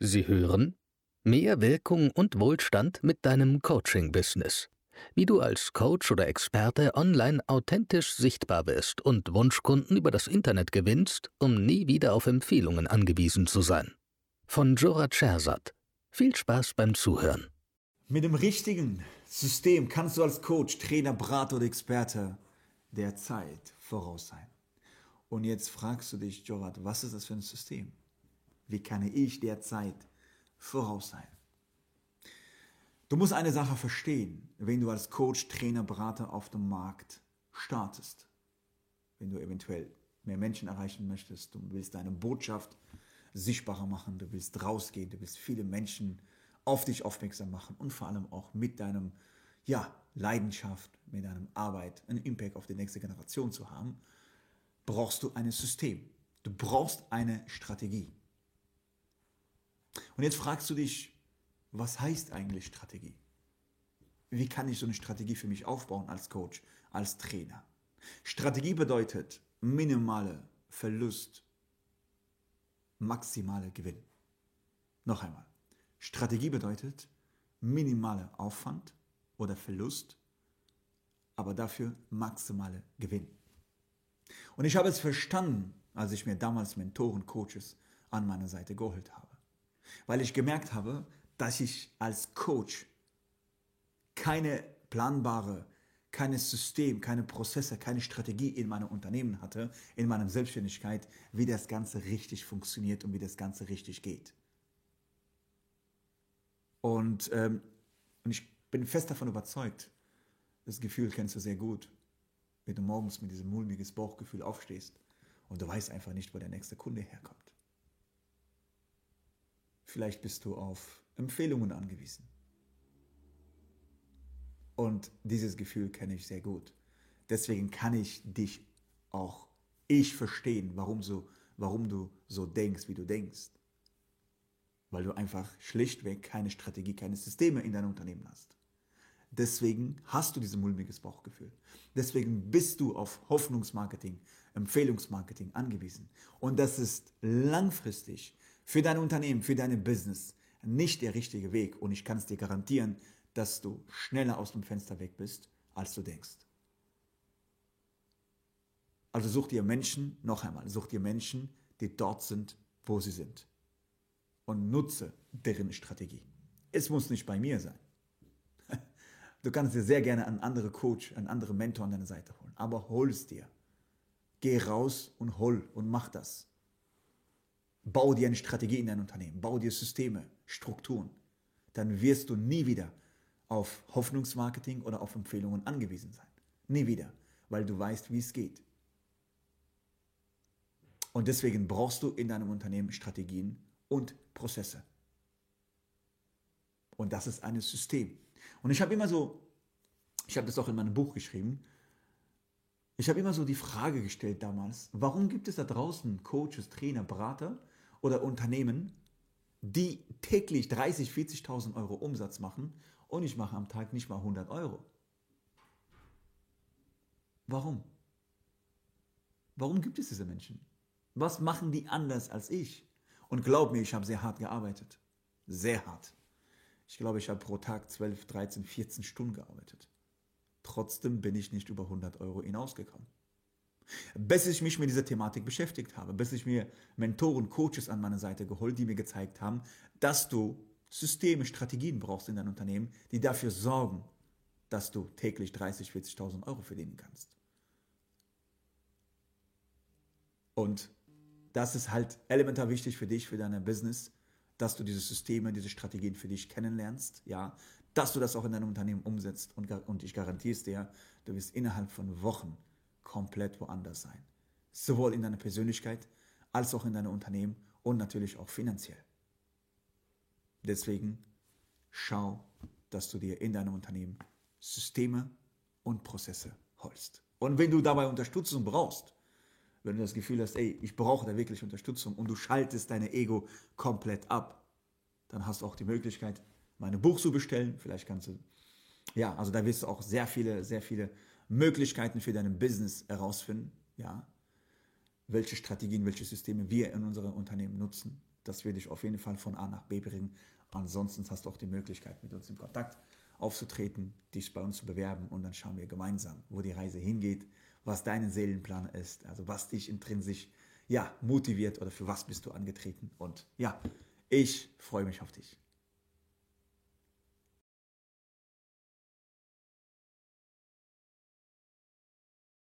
Sie hören Mehr Wirkung und Wohlstand mit deinem Coaching-Business. Wie du als Coach oder Experte online authentisch sichtbar wirst und Wunschkunden über das Internet gewinnst, um nie wieder auf Empfehlungen angewiesen zu sein. Von Jora Schersat. Viel Spaß beim Zuhören. Mit dem richtigen System kannst du als Coach, Trainer, Berater oder Experte der Zeit voraus sein. Und jetzt fragst du dich, Jorat, was ist das für ein System? Wie kann ich der Zeit voraus sein? Du musst eine Sache verstehen, wenn du als Coach, Trainer, Berater auf dem Markt startest. Wenn du eventuell mehr Menschen erreichen möchtest, du willst deine Botschaft sichtbarer machen, du willst rausgehen, du willst viele Menschen auf dich aufmerksam machen und vor allem auch mit deinem ja, Leidenschaft, mit deinem Arbeit einen Impact auf die nächste Generation zu haben, brauchst du ein System. Du brauchst eine Strategie. Und jetzt fragst du dich, was heißt eigentlich Strategie? Wie kann ich so eine Strategie für mich aufbauen als Coach, als Trainer? Strategie bedeutet minimale Verlust, maximale Gewinn. Noch einmal. Strategie bedeutet minimale Aufwand oder Verlust, aber dafür maximale Gewinn. Und ich habe es verstanden, als ich mir damals Mentoren, Coaches an meiner Seite geholt habe. Weil ich gemerkt habe, dass ich als Coach keine planbare, keine System, keine Prozesse, keine Strategie in meinem Unternehmen hatte, in meiner Selbstständigkeit, wie das Ganze richtig funktioniert und wie das Ganze richtig geht. Und, ähm, und ich bin fest davon überzeugt, das Gefühl kennst du sehr gut, wenn du morgens mit diesem mulmiges Bauchgefühl aufstehst und du weißt einfach nicht, wo der nächste Kunde herkommt. Vielleicht bist du auf Empfehlungen angewiesen. Und dieses Gefühl kenne ich sehr gut. Deswegen kann ich dich auch ich verstehen, warum, so, warum du so denkst, wie du denkst. Weil du einfach schlichtweg keine Strategie, keine Systeme in deinem Unternehmen hast. Deswegen hast du dieses mulmiges Bauchgefühl. Deswegen bist du auf Hoffnungsmarketing, Empfehlungsmarketing angewiesen. Und das ist langfristig für dein Unternehmen, für deine Business nicht der richtige Weg. Und ich kann es dir garantieren, dass du schneller aus dem Fenster weg bist, als du denkst. Also such dir Menschen, noch einmal, such dir Menschen, die dort sind, wo sie sind. Und nutze deren Strategie. Es muss nicht bei mir sein. Du kannst dir sehr gerne einen anderen Coach, einen anderen Mentor an deine Seite holen. Aber hol es dir. Geh raus und hol und mach das. Bau dir eine Strategie in dein Unternehmen. Bau dir Systeme, Strukturen. Dann wirst du nie wieder auf Hoffnungsmarketing oder auf Empfehlungen angewiesen sein. Nie wieder, weil du weißt, wie es geht. Und deswegen brauchst du in deinem Unternehmen Strategien und Prozesse. Und das ist ein System. Und ich habe immer so, ich habe das auch in meinem Buch geschrieben, ich habe immer so die Frage gestellt damals, warum gibt es da draußen Coaches, Trainer, Berater oder Unternehmen, die täglich 30, 40.000 Euro Umsatz machen und ich mache am Tag nicht mal 100 Euro? Warum? Warum gibt es diese Menschen? Was machen die anders als ich? Und glaub mir, ich habe sehr hart gearbeitet. Sehr hart. Ich glaube, ich habe pro Tag 12, 13, 14 Stunden gearbeitet. Trotzdem bin ich nicht über 100 Euro hinausgekommen. Bis ich mich mit dieser Thematik beschäftigt habe, bis ich mir Mentoren, Coaches an meine Seite geholt, die mir gezeigt haben, dass du Systeme, Strategien brauchst in deinem Unternehmen, die dafür sorgen, dass du täglich 30, 40.000 Euro verdienen kannst. Und das ist halt elementar wichtig für dich, für dein Business, dass du diese Systeme, diese Strategien für dich kennenlernst, ja, dass du das auch in deinem Unternehmen umsetzt und, und ich garantiere es dir, du wirst innerhalb von Wochen komplett woanders sein. Sowohl in deiner Persönlichkeit als auch in deinem Unternehmen und natürlich auch finanziell. Deswegen schau, dass du dir in deinem Unternehmen Systeme und Prozesse holst. Und wenn du dabei Unterstützung brauchst, wenn du das Gefühl hast, ey, ich brauche da wirklich Unterstützung und du schaltest deine Ego komplett ab, dann hast du auch die Möglichkeit, meine Buch zu bestellen. Vielleicht kannst du, ja, also da wirst du auch sehr viele, sehr viele Möglichkeiten für dein Business herausfinden, ja, welche Strategien, welche Systeme wir in unserem Unternehmen nutzen. das wird dich auf jeden Fall von A nach B bringen. Ansonsten hast du auch die Möglichkeit, mit uns in Kontakt aufzutreten, dich bei uns zu bewerben und dann schauen wir gemeinsam, wo die Reise hingeht, was dein Seelenplan ist, also was dich intrinsisch ja, motiviert oder für was bist du angetreten. Und ja, ich freue mich auf dich.